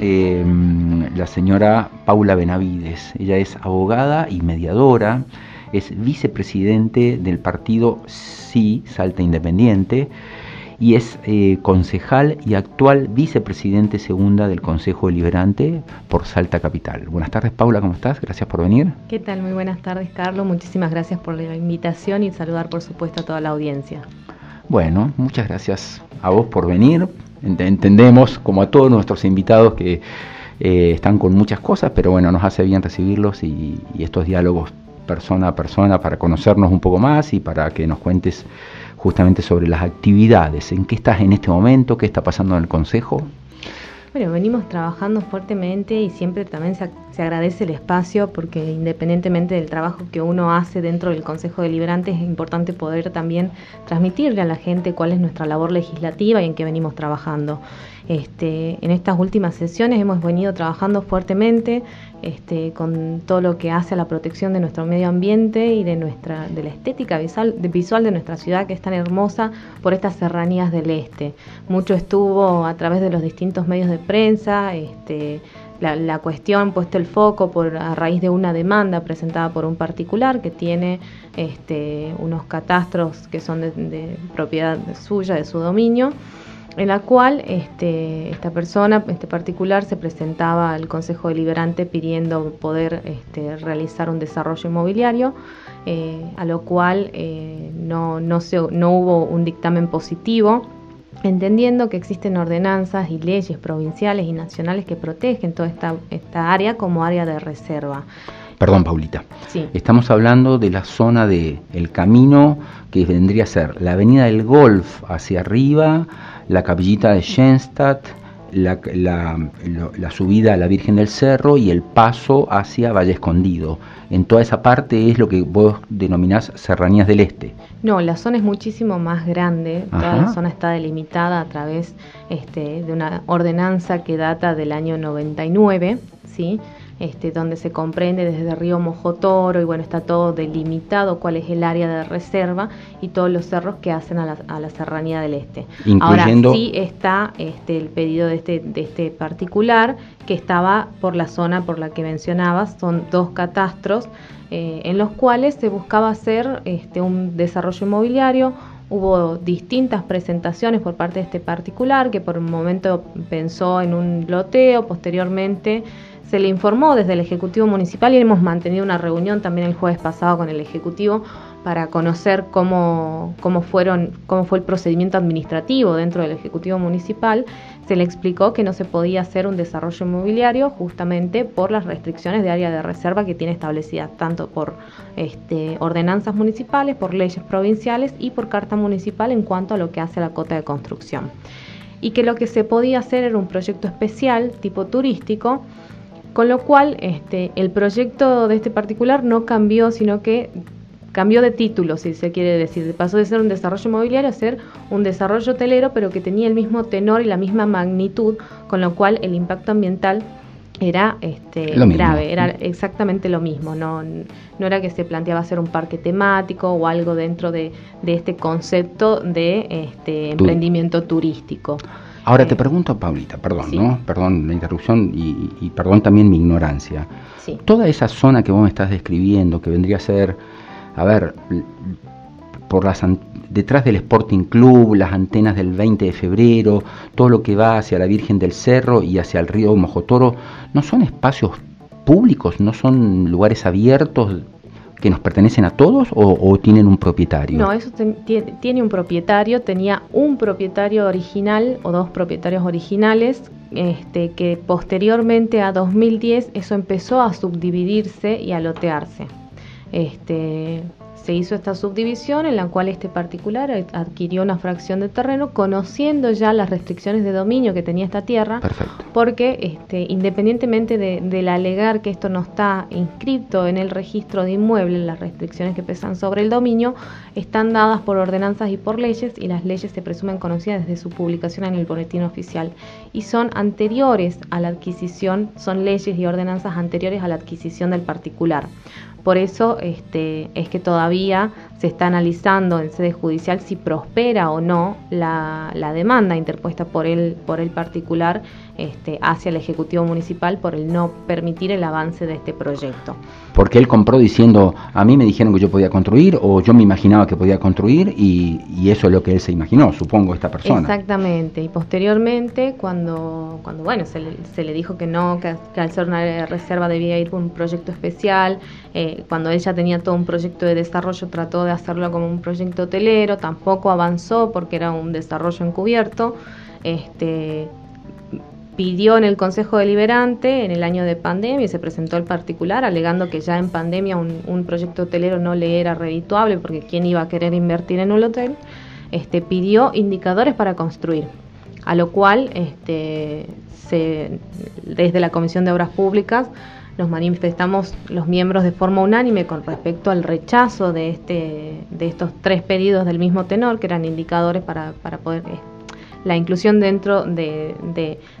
eh, la señora Paula Benavides. Ella es abogada y mediadora, es vicepresidente del partido Sí, Salta Independiente, y es eh, concejal y actual vicepresidente segunda del Consejo Deliberante por Salta Capital. Buenas tardes, Paula, ¿cómo estás? Gracias por venir. ¿Qué tal? Muy buenas tardes, Carlos. Muchísimas gracias por la invitación y saludar, por supuesto, a toda la audiencia. Bueno, muchas gracias a vos por venir. Entendemos, como a todos nuestros invitados, que eh, están con muchas cosas, pero bueno, nos hace bien recibirlos y, y estos diálogos persona a persona para conocernos un poco más y para que nos cuentes justamente sobre las actividades. ¿En qué estás en este momento? ¿Qué está pasando en el Consejo? Bueno, venimos trabajando fuertemente y siempre también se, agradece el espacio porque independientemente del trabajo que uno hace dentro del Consejo Deliberante es importante poder también transmitirle a la gente cuál es nuestra labor legislativa y en qué venimos trabajando. Este, en estas últimas sesiones hemos venido trabajando fuertemente este, con todo lo que hace a la protección de nuestro medio ambiente y de nuestra de la estética visual de, visual de nuestra ciudad que es tan hermosa por estas serranías del este. Mucho estuvo a través de los distintos medios de prensa, este, la, la, cuestión puesto el foco por a raíz de una demanda presentada por un particular que tiene este, unos catastros que son de, propiedad suya, de su dominio en la cual este, esta persona, este particular, se presentaba al Consejo Deliberante pidiendo poder este, realizar un desarrollo inmobiliario, eh, a lo cual eh, no, no, se, no hubo un dictamen positivo, entendiendo que existen ordenanzas y leyes provinciales y nacionales que protegen toda esta, esta área como área de reserva. Perdón, Paulita. Sí. Estamos hablando de la zona de el camino que vendría a ser la avenida del Golf hacia arriba, la capillita de Schenstadt, la, la, la, subida a la Virgen del Cerro y el paso hacia Valle Escondido. En toda esa parte es lo que vos denominás Serranías del Este. No, la zona es muchísimo más grande. Ajá. Toda la zona está delimitada a través este, de una ordenanza que data del año 99, ¿sí? Este, donde se comprende desde el río Mojotoro y bueno, está todo delimitado cuál es el área de reserva y todos los cerros que hacen a la, a la serranía del este. Incluyendo... Ahora sí está este, el pedido de este, de este particular que estaba por la zona por la que mencionabas, son dos catastros eh, en los cuales se buscaba hacer este, un desarrollo inmobiliario, Hubo distintas presentaciones por parte de este particular que por un momento pensó en un loteo, posteriormente se le informó desde el Ejecutivo Municipal y hemos mantenido una reunión también el jueves pasado con el Ejecutivo para conocer cómo, cómo, fueron, cómo fue el procedimiento administrativo dentro del Ejecutivo Municipal. Se le explicó que no se podía hacer un desarrollo inmobiliario justamente por las restricciones de área de reserva que tiene establecidas, tanto por este, ordenanzas municipales, por leyes provinciales y por carta municipal en cuanto a lo que hace la cota de construcción. Y que lo que se podía hacer era un proyecto especial tipo turístico con lo cual, este, el proyecto de este particular no cambió, sino que cambió de título, si se quiere decir. Pasó de ser un desarrollo inmobiliario a ser un desarrollo hotelero, pero que tenía el mismo tenor y la misma magnitud, con lo cual el impacto ambiental era este, grave, era exactamente lo mismo. No, no era que se planteaba ser un parque temático o algo dentro de, de este concepto de este, emprendimiento turístico. Ahora te pregunto, Paulita, perdón, sí. ¿no? Perdón la interrupción y, y, perdón también mi ignorancia. Sí. Toda esa zona que vos me estás describiendo, que vendría a ser, a ver, por las detrás del Sporting Club, las antenas del 20 de febrero, todo lo que va hacia la Virgen del Cerro y hacia el río Mojotoro, ¿no son espacios públicos, no son lugares abiertos que nos pertenecen a todos o, tienen un propietario? No, eso tiene un propietario, tenía un propietario original o dos propietarios originales, este, que posteriormente a 2010 eso empezó a subdividirse y a lotearse. Este, se hizo esta subdivisión en la cual este particular adquirió una fracción de terreno conociendo ya las restricciones de dominio que tenía esta tierra, Perfecto. porque este, independientemente de, del alegar que esto no está inscrito en el registro de inmuebles, las restricciones que pesan sobre el dominio están dadas por ordenanzas y por leyes y las leyes se presumen conocidas desde su publicación en el boletín oficial y son anteriores a la adquisición, son leyes y ordenanzas anteriores a la adquisición del particular. Por eso este, es que todavía se está analizando en sede judicial si prospera o no la, demanda interpuesta por el, por el particular este, hacia el Ejecutivo Municipal por el no permitir el avance de este proyecto. Porque él compró diciendo, a mí me dijeron que yo podía construir o yo me imaginaba que podía construir y, eso es lo que él se imaginó, supongo, esta persona. Exactamente, y posteriormente cuando, cuando bueno, se le, se le dijo que no, que, al ser una reserva debía ir por un proyecto especial, eh, cuando ella tenía todo un proyecto de desarrollo trató de hacerlo como un proyecto hotelero, tampoco avanzó porque era un desarrollo encubierto. Este, pidió en el Consejo Deliberante en el año de pandemia y se presentó el particular alegando que ya en pandemia un, proyecto hotelero no le era redituable porque quién iba a querer invertir en un hotel, este, pidió indicadores para construir, a lo cual este, se, desde la Comisión de Obras Públicas nos manifestamos los miembros de forma unánime con respecto al rechazo de, este, de estos tres pedidos del mismo tenor, que eran indicadores para, para poder la inclusión dentro de,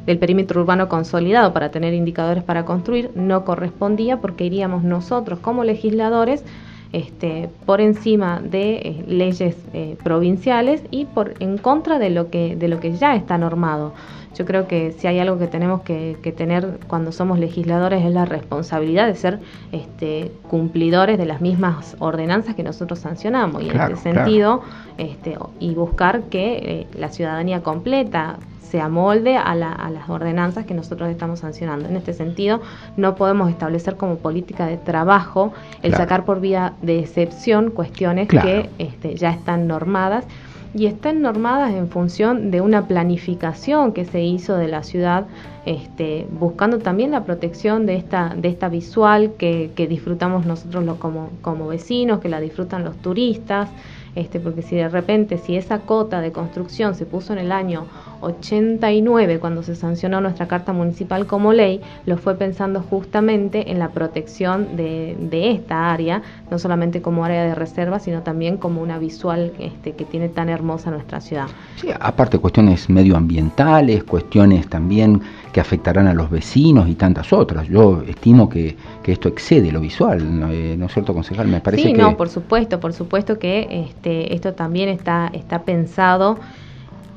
del perímetro urbano consolidado para tener indicadores para construir no correspondía porque iríamos nosotros como legisladores este, por encima de eh, leyes eh, provinciales y por en contra de lo que de lo que ya está normado. Yo creo que si hay algo que tenemos que, tener cuando somos legisladores es la responsabilidad de ser este, cumplidores de las mismas ordenanzas que nosotros sancionamos y en este sentido este, y buscar que eh, la ciudadanía completa se amolde a, las ordenanzas que nosotros estamos sancionando. En este sentido, no podemos establecer como política de trabajo el sacar por vía de excepción cuestiones que este, ya están normadas y están normadas en función de una planificación que se hizo de la ciudad, este, buscando también la protección de esta, de esta visual que, que disfrutamos nosotros como, como vecinos, que la disfrutan los turistas, este, porque si de repente, si esa cota de construcción se puso en el año 89, cuando se sancionó nuestra Carta Municipal como ley, lo fue pensando justamente en la protección de, de esta área, no solamente como área de reserva, sino también como una visual este, que tiene tan hermosa nuestra ciudad. Sí, aparte cuestiones medioambientales, cuestiones también que afectarán a los vecinos y tantas otras. Yo estimo que, que esto excede lo visual, ¿no, eh, es cierto, concejal? Me parece sí, no, por supuesto, por supuesto que este, esto también está, está pensado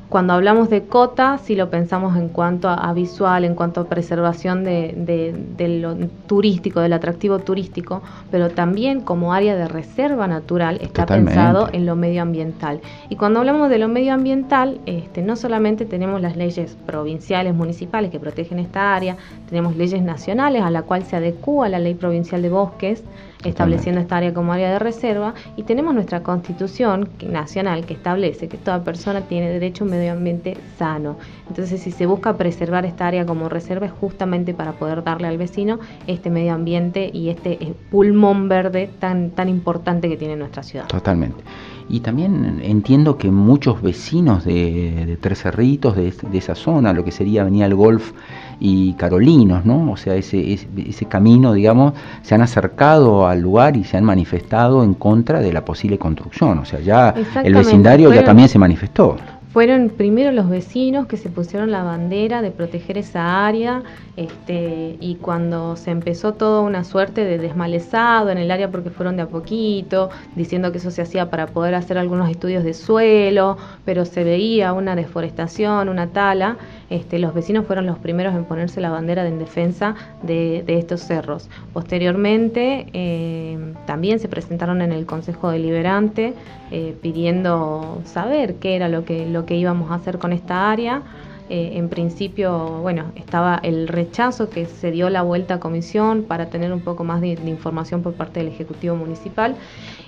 cuando hablamos de cota, si lo pensamos en cuanto a, visual, en cuanto a preservación de, lo turístico, del atractivo turístico, pero también como área de reserva natural está pensado en lo medioambiental. Y cuando hablamos de lo medioambiental, este, no solamente tenemos las leyes provinciales, municipales que protegen esta área, tenemos leyes nacionales a la cual se adecúa la ley provincial de bosques, estableciendo esta área como área de reserva, y tenemos nuestra constitución nacional que establece que toda persona tiene derecho a un medio ambiente sano. Entonces, si se busca preservar esta área como reserva es justamente para poder darle al vecino este medio ambiente y este eh, pulmón verde tan, tan importante que tiene nuestra ciudad. Totalmente. Y también entiendo que muchos vecinos de, Tres Cerritos, de, esa zona, lo que sería Avenida el Golf y Carolinos, ¿no? O sea, ese, ese, camino, digamos, se han acercado al lugar y se han manifestado en contra de la posible construcción. O sea, ya el vecindario ya también se manifestó fueron primero los vecinos que se pusieron la bandera de proteger esa área este, y cuando se empezó toda una suerte de desmalezado en el área porque fueron de a poquito, diciendo que eso se hacía para poder hacer algunos estudios de suelo, pero se veía una deforestación, una tala, este, los vecinos fueron los primeros en ponerse la bandera de en defensa de, estos cerros. Posteriormente eh, también se presentaron en el Consejo Deliberante eh, pidiendo saber qué era lo que, lo que íbamos a hacer con esta área. Eh, en principio, bueno, estaba el rechazo que se dio la vuelta a comisión para tener un poco más de, información por parte del Ejecutivo Municipal.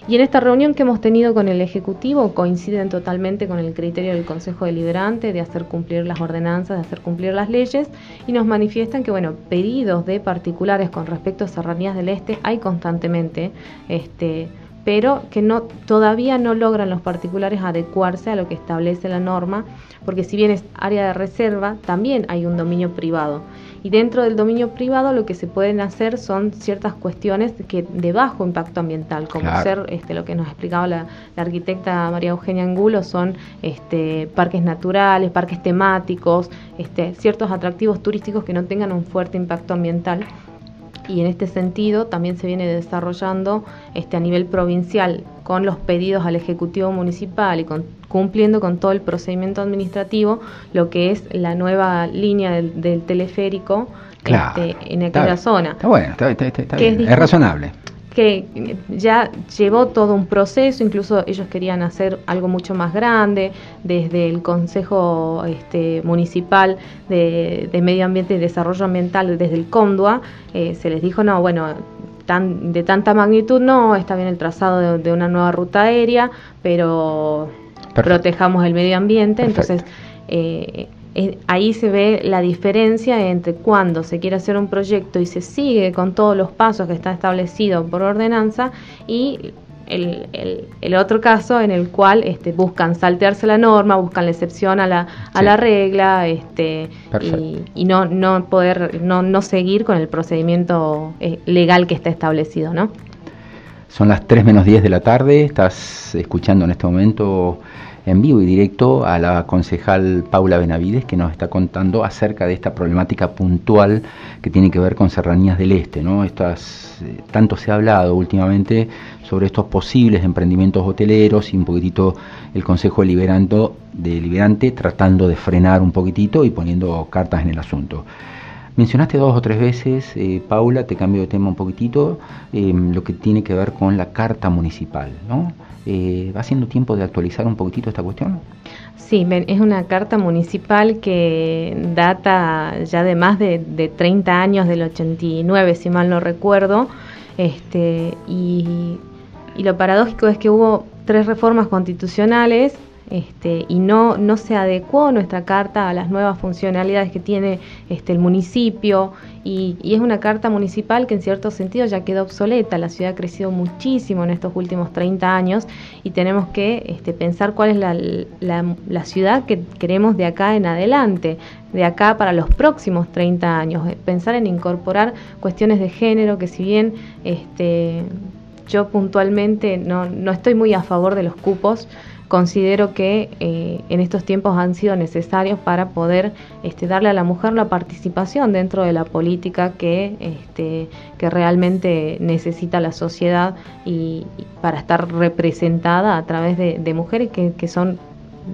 Y en esta reunión que hemos tenido con el Ejecutivo coinciden totalmente con el criterio del Consejo Deliberante de hacer cumplir las ordenanzas, de hacer cumplir las leyes y nos manifiestan que, bueno, pedidos de particulares con respecto a Serranías del Este hay constantemente. Este, pero que no, todavía no logran los particulares adecuarse a lo que establece la norma, porque si bien es área de reserva, también hay un dominio privado. Y dentro del dominio privado lo que se pueden hacer son ciertas cuestiones que de bajo impacto ambiental, como ser este, lo que nos explicaba la, arquitecta María Eugenia Angulo, son este, parques naturales, parques temáticos, este, ciertos atractivos turísticos que no tengan un fuerte impacto ambiental y en este sentido también se viene desarrollando este, a nivel provincial con los pedidos al Ejecutivo Municipal y cumpliendo con todo el procedimiento administrativo lo que es la nueva línea del, teleférico este, en aquella zona. Está bueno, está, está, bien, es razonable que ya llevó todo un proceso, incluso ellos querían hacer algo mucho más grande, desde el Consejo este, Municipal de, Medio Ambiente y Desarrollo Ambiental, desde el CONDUA, eh, se les dijo, no, bueno, tan, de tanta magnitud no, está bien el trazado de, una nueva ruta aérea, pero protejamos el medio ambiente, entonces... Eh, ahí se ve la diferencia entre cuando se quiere hacer un proyecto y se sigue con todos los pasos que está establecido por ordenanza y el, otro caso en el cual este, buscan saltearse la norma, buscan la excepción a la, a la regla este, y, no, no poder no, no seguir con el procedimiento eh, legal que está establecido. ¿no? Son las 3 menos 10 de la tarde, estás escuchando en este momento en vivo y directo a la concejal Paula Benavides que nos está contando acerca de esta problemática puntual que tiene que ver con Serranías del Este. ¿no? Estas, eh, tanto se ha hablado últimamente sobre estos posibles emprendimientos hoteleros y un poquitito el Consejo Deliberante, tratando de frenar un poquitito y poniendo cartas en el asunto. Mencionaste dos o tres veces, eh, Paula, te cambio de tema un poquitito, eh, lo que tiene que ver con la carta municipal, ¿no? Eh, ¿Va siendo tiempo de actualizar un poquitito esta cuestión? Sí, es una carta municipal que data ya de más de, de 30 años, del 89, si mal no recuerdo, este, y, y lo paradójico es que hubo tres reformas constitucionales este, y no, no se adecuó nuestra carta a las nuevas funcionalidades que tiene este, el municipio y, es una carta municipal que en cierto sentido ya quedó obsoleta. La ciudad ha crecido muchísimo en estos últimos 30 años y tenemos que este, pensar cuál es la, la, ciudad que queremos de acá en adelante, de acá para los próximos 30 años. Pensar en incorporar cuestiones de género que si bien este, yo puntualmente no, no estoy muy a favor de los cupos, considero que eh, en estos tiempos han sido necesarios para poder este, darle a la mujer la participación dentro de la política que, este, que realmente necesita la sociedad y, para estar representada a través de, mujeres que, son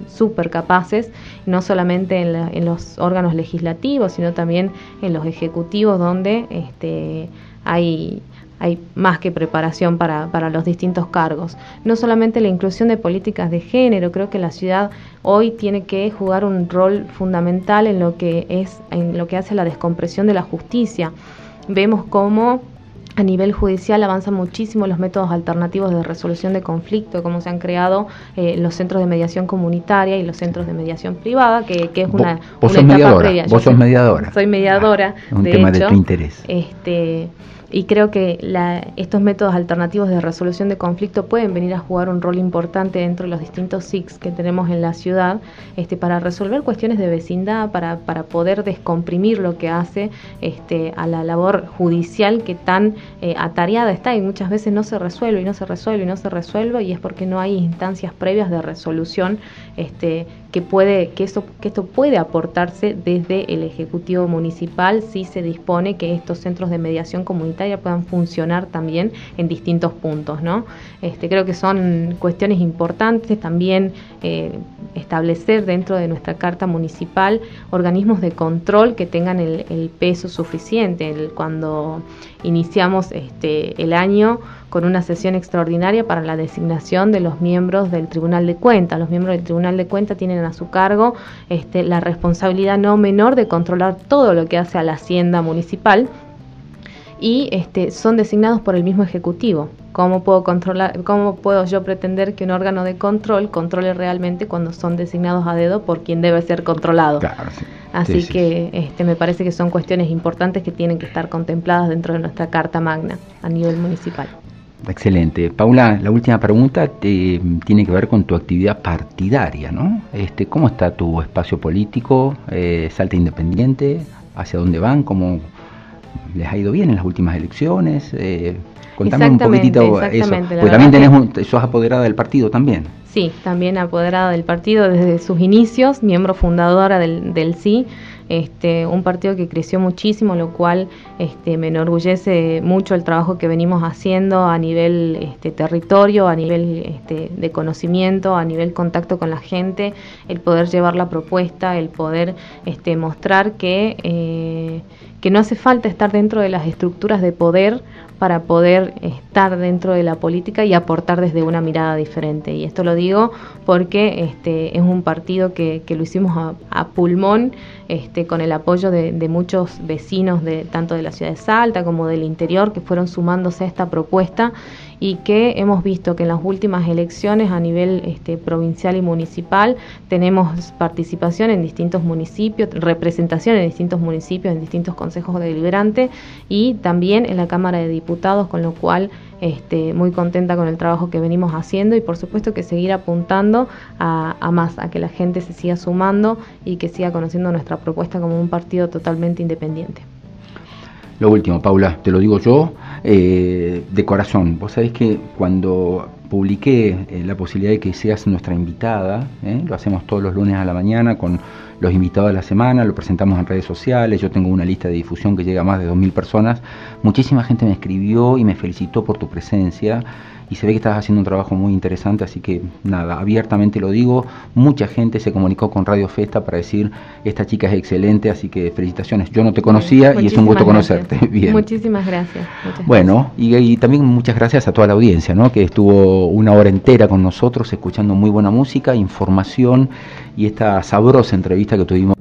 súper capaces, no solamente en, en, los órganos legislativos, sino también en los ejecutivos donde este, hay hay más que preparación para, para, los distintos cargos. No solamente la inclusión de políticas de género, creo que la ciudad hoy tiene que jugar un rol fundamental en lo que es, en lo que hace la descompresión de la justicia. Vemos cómo a nivel judicial avanzan muchísimo los métodos alternativos de resolución de conflicto, como se han creado eh, los centros de mediación comunitaria y los centros de mediación privada, que, es una, vos, sos mediadora, Vos sos mediadora. Soy mediadora. Ah, un tema de tu interés. Este, y creo que estos métodos alternativos de resolución de conflicto pueden venir a jugar un rol importante dentro de los distintos SICs que tenemos en la ciudad este, para resolver cuestiones de vecindad, para, para poder descomprimir lo que hace este, a la labor judicial que tan eh, atareada está y muchas veces no se resuelve y no se resuelve y no se resuelve y es porque no hay instancias previas de resolución este, que puede que eso que esto puede aportarse desde el ejecutivo municipal si se dispone que estos centros de mediación comunitaria puedan funcionar también en distintos puntos no este creo que son cuestiones importantes también eh, establecer dentro de nuestra carta municipal organismos de control que tengan el, peso suficiente. Cuando iniciamos este el año con una sesión extraordinaria para la designación de los miembros del Tribunal de Cuentas. Los miembros del Tribunal de Cuentas tienen a su cargo este, la responsabilidad no menor de controlar todo lo que hace a la hacienda municipal y este, son designados por el mismo ejecutivo. ¿Cómo puedo controlar, cómo puedo yo pretender que un órgano de control controle realmente cuando son designados a dedo por quien debe ser controlado? Así que Este, me parece que son cuestiones importantes que tienen que estar contempladas dentro de nuestra Carta Magna a nivel municipal. Excelente. Paula, la última pregunta te, tiene que ver con tu actividad partidaria, ¿no? Este, ¿Cómo está tu espacio político? Eh, ¿Salta independiente? ¿Hacia dónde van? ¿Cómo les ha ido bien en las últimas elecciones? Eh, contame un poquitito eso. Porque también tenés un, sos apoderada del partido también. Sí, también apoderada del partido desde sus inicios, miembro fundadora del, del sí este, un partido que creció muchísimo, lo cual este, me enorgullece mucho el trabajo que venimos haciendo a nivel este, territorio, a nivel este, de conocimiento, a nivel contacto con la gente, el poder llevar la propuesta, el poder este, mostrar que, eh, que no hace falta estar dentro de las estructuras de poder para poder estar dentro de la política y aportar desde una mirada diferente. Y esto lo digo porque este, es un partido que, que lo hicimos a, pulmón, este, con el apoyo de, de, muchos vecinos de tanto de la ciudad de Salta como del interior que fueron sumándose a esta propuesta y que hemos visto que en las últimas elecciones a nivel este, provincial y municipal tenemos participación en distintos municipios, representación en distintos municipios, en distintos consejos deliberantes y también en la Cámara de Diputados, con lo cual este, muy contenta con el trabajo que venimos haciendo y por supuesto que seguir apuntando a, a, más, a que la gente se siga sumando y que siga conociendo nuestra propuesta como un partido totalmente independiente. Lo último, Paula, te lo digo yo, eh, de corazón. Vos sabés que cuando publiqué eh, la posibilidad de que seas nuestra invitada, ¿eh? lo hacemos todos los lunes a la mañana con los invitados de la semana, lo presentamos en redes sociales, yo tengo una lista de difusión que llega a más de 2.000 personas, muchísima gente me escribió y me felicitó por tu presencia y se ve que estás haciendo un trabajo muy interesante, así que nada, abiertamente lo digo, mucha gente se comunicó con Radio Festa para decir, esta chica es excelente, así que felicitaciones, yo no te conocía y es un gusto conocerte. Bien. Muchísimas gracias. bueno, Y, también muchas gracias a toda la audiencia, ¿no? que estuvo una hora entera con nosotros escuchando muy buena música, información y esta sabrosa entrevista que tuvimos.